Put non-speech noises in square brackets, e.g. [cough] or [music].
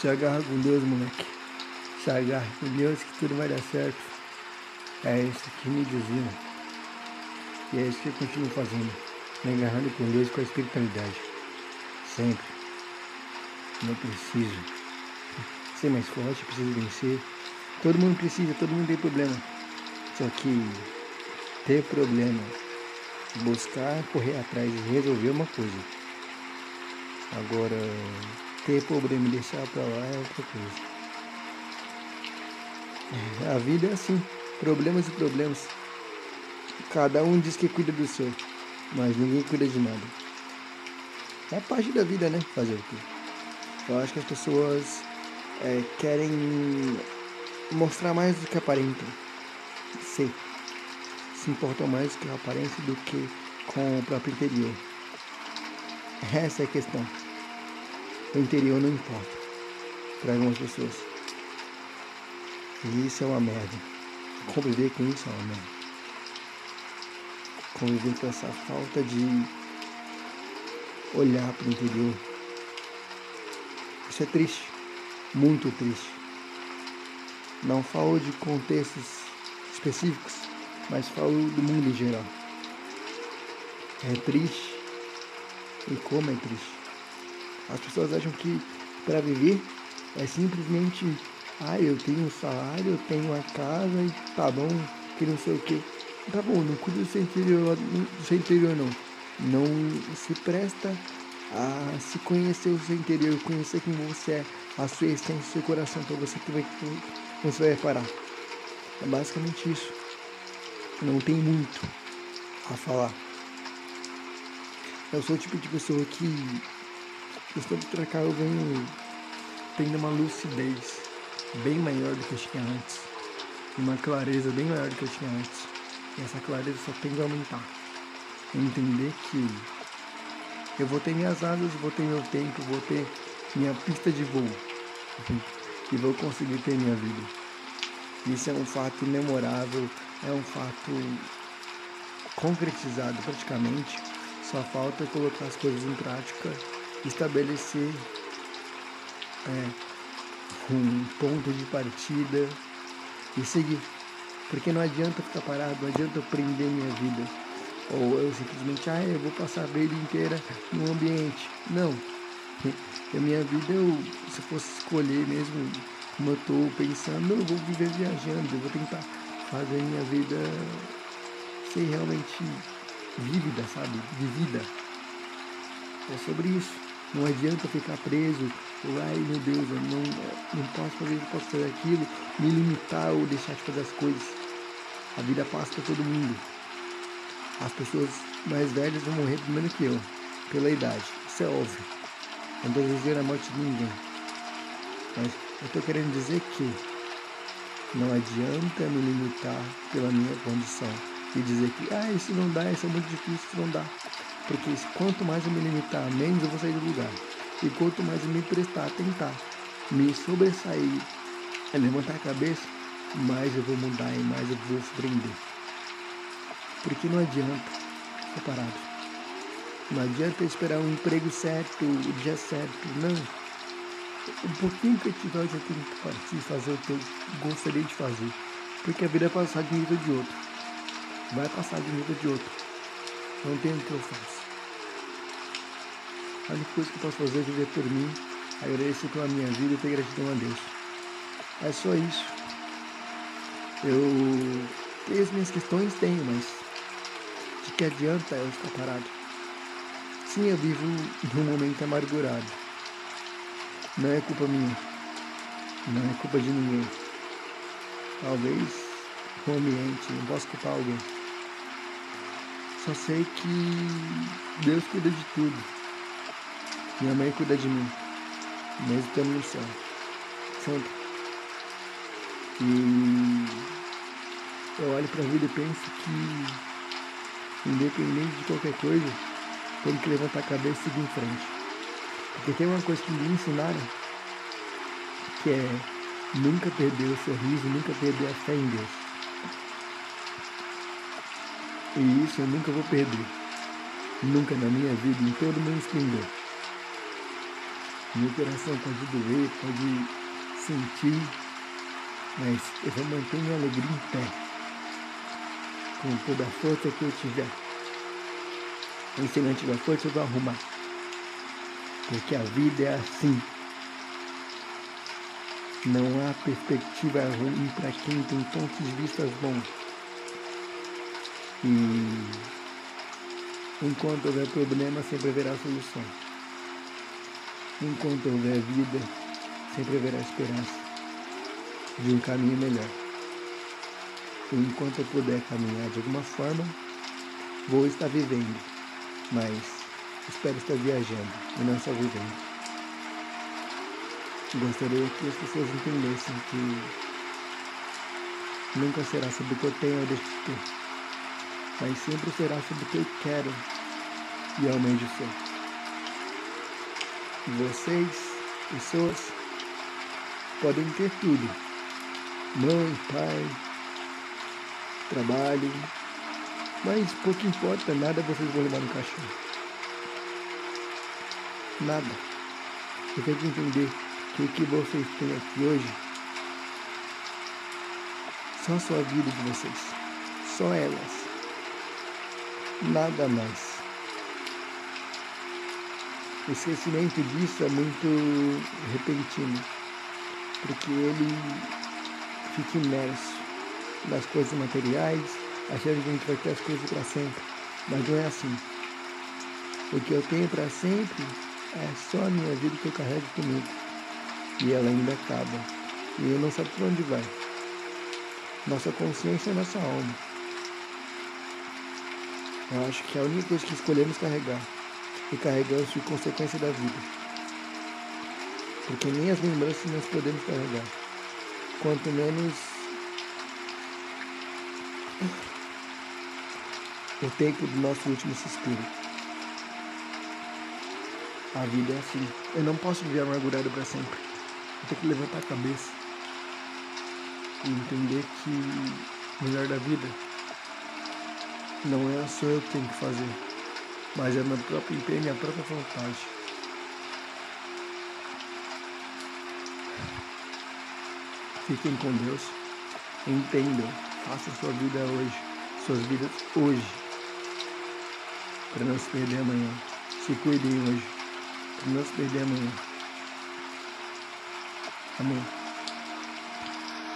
Se agarra com Deus, moleque. Se agarra com Deus que tudo vai dar certo. É isso que me diziam. E é isso que eu continuo fazendo. Me agarrando com Deus com a espiritualidade. Sempre. Não preciso ser mais forte, preciso vencer. Todo mundo precisa, todo mundo tem problema. Só que ter problema, buscar, correr atrás e resolver uma coisa. Agora, ter problema e deixar pra lá é outra coisa. É, a vida é assim, problemas e problemas. Cada um diz que cuida do seu, mas ninguém cuida de nada. É parte da vida, né? Fazer o quê? Eu acho que as pessoas é, querem mostrar mais do que aparentam ser. Se importam mais com a aparência do que com o próprio interior. Essa é a questão. O interior não importa para algumas pessoas. E isso é uma merda. Conviver com isso é uma merda. Conviver com essa falta de olhar para o interior. Isso é triste. Muito triste. Não falo de contextos específicos, mas falo do mundo em geral. É triste. E como é triste. As pessoas acham que para viver é simplesmente, ah, eu tenho um salário, eu tenho uma casa e tá bom, que não sei o que. Tá bom, não cuida do seu interior, do seu interior não. Não se presta a se conhecer o seu interior, conhecer quem você é, a sua essência, o seu coração, para você que vai você vai reparar. É basicamente isso. Não tem muito a falar. Eu sou o tipo de pessoa que, questão de trocar, eu venho tendo uma lucidez bem maior do que eu tinha antes. Uma clareza bem maior do que eu tinha antes. E essa clareza só tende a aumentar. Entender que eu vou ter minhas asas, vou ter meu tempo, vou ter minha pista de voo [laughs] e vou conseguir ter minha vida. Isso é um fato imemorável, é um fato concretizado praticamente. Só falta colocar as coisas em prática, estabelecer é, um ponto de partida e seguir. Porque não adianta ficar parado, não adianta eu prender minha vida. Ou eu simplesmente, ah, eu vou passar a vida inteira no ambiente. Não, [laughs] a minha vida, eu, se fosse escolher mesmo como eu estou pensando, eu vou viver viajando, eu vou tentar fazer minha vida ser realmente vívida, sabe? Vivida. É sobre isso. Não adianta ficar preso, ai meu Deus, eu não, não posso fazer isso, posso fazer aquilo, me limitar ou deixar de fazer as coisas. A vida passa para todo mundo. As pessoas mais velhas vão morrer primeiro que eu, pela idade. Isso é óbvio. Não desejar a morte de ninguém. Mas eu estou querendo dizer que não adianta me limitar pela minha condição e dizer que ah, isso não dá, isso é muito difícil, isso não dá. Porque quanto mais eu me limitar, menos eu vou sair do lugar. E quanto mais eu me prestar, tentar me sobressair, é levantar a cabeça, mais eu vou mudar e mais eu vou surpreender. Porque não adianta ficar parado. Não adianta esperar um emprego certo, o dia certo, não. Um pouquinho que eu tiver, eu já tenho que partir e fazer o que eu gostaria de fazer. Porque a vida vai passar de um nível de outro. Vai passar de um nível de outro. Não tem o que eu faço. A única coisa que posso fazer é viver por mim, agradecer pela minha vida e ter gratidão a Deus. É só isso. Eu tenho as minhas questões, tenho, mas de que adianta eu ficar parado? Sim, eu vivo num momento amargurado. Não é culpa minha. Não é culpa de ninguém. Talvez o ambiente, não posso culpar alguém. Só sei que Deus cuida de tudo. Minha mãe cuida de mim. Mesmo estando no céu. Sempre. E eu olho para a vida e penso que, independente de qualquer coisa, tem que levantar a cabeça e seguir em frente. Porque tem uma coisa que me ensinaram, que é nunca perder o sorriso, nunca perder a fé em Deus. E isso eu nunca vou perder. Nunca na minha vida, em todo o meu. Meu coração pode doer, pode sentir, mas eu vou manter minha alegria em pé. Com toda a força que eu tiver. E se não tiver força, eu vou arrumar. Porque a vida é assim. Não há perspectiva ruim para quem tem pontos de vista bons. E enquanto houver problema, sempre haverá solução. Enquanto houver vida, sempre haverá esperança de um caminho melhor. E enquanto eu puder caminhar de alguma forma, vou estar vivendo, mas espero estar viajando e não só vivendo. Gostaria que as pessoas entendessem que nunca será sobre o que eu tenho ou deixo de ter, mas sempre será sobre o que eu quero e almejo ser. Vocês, pessoas, podem ter tudo: mãe, pai, trabalho, mas pouco importa, nada vocês vão levar no caixão. Nada. Você tem que entender que o que vocês têm aqui hoje, só a sua vida de vocês, só elas, nada mais. O esquecimento disso é muito repentino, porque ele fica imerso nas coisas materiais, achando que a gente vai ter as coisas para sempre, mas não é assim. O que eu tenho para sempre é só a minha vida que eu carrego comigo e ela ainda acaba. E eu não sabe para onde vai. Nossa consciência é nossa alma. Eu acho que é a única coisa que escolhemos carregar. E carregamos por consequência da vida. Porque nem as lembranças nós podemos carregar. Quanto menos o tempo do nosso último suspiro. A vida é assim. Eu não posso viver amargurado para sempre. Eu tenho que levantar a cabeça e entender que o melhor da vida não é só eu que tenho que fazer, mas é meu próprio empenho, minha própria vontade. Fiquem com Deus, entendam, façam sua vida hoje, suas vidas hoje, para não se perder amanhã. Se cuidem hoje, para não se perder amanhã. Amém.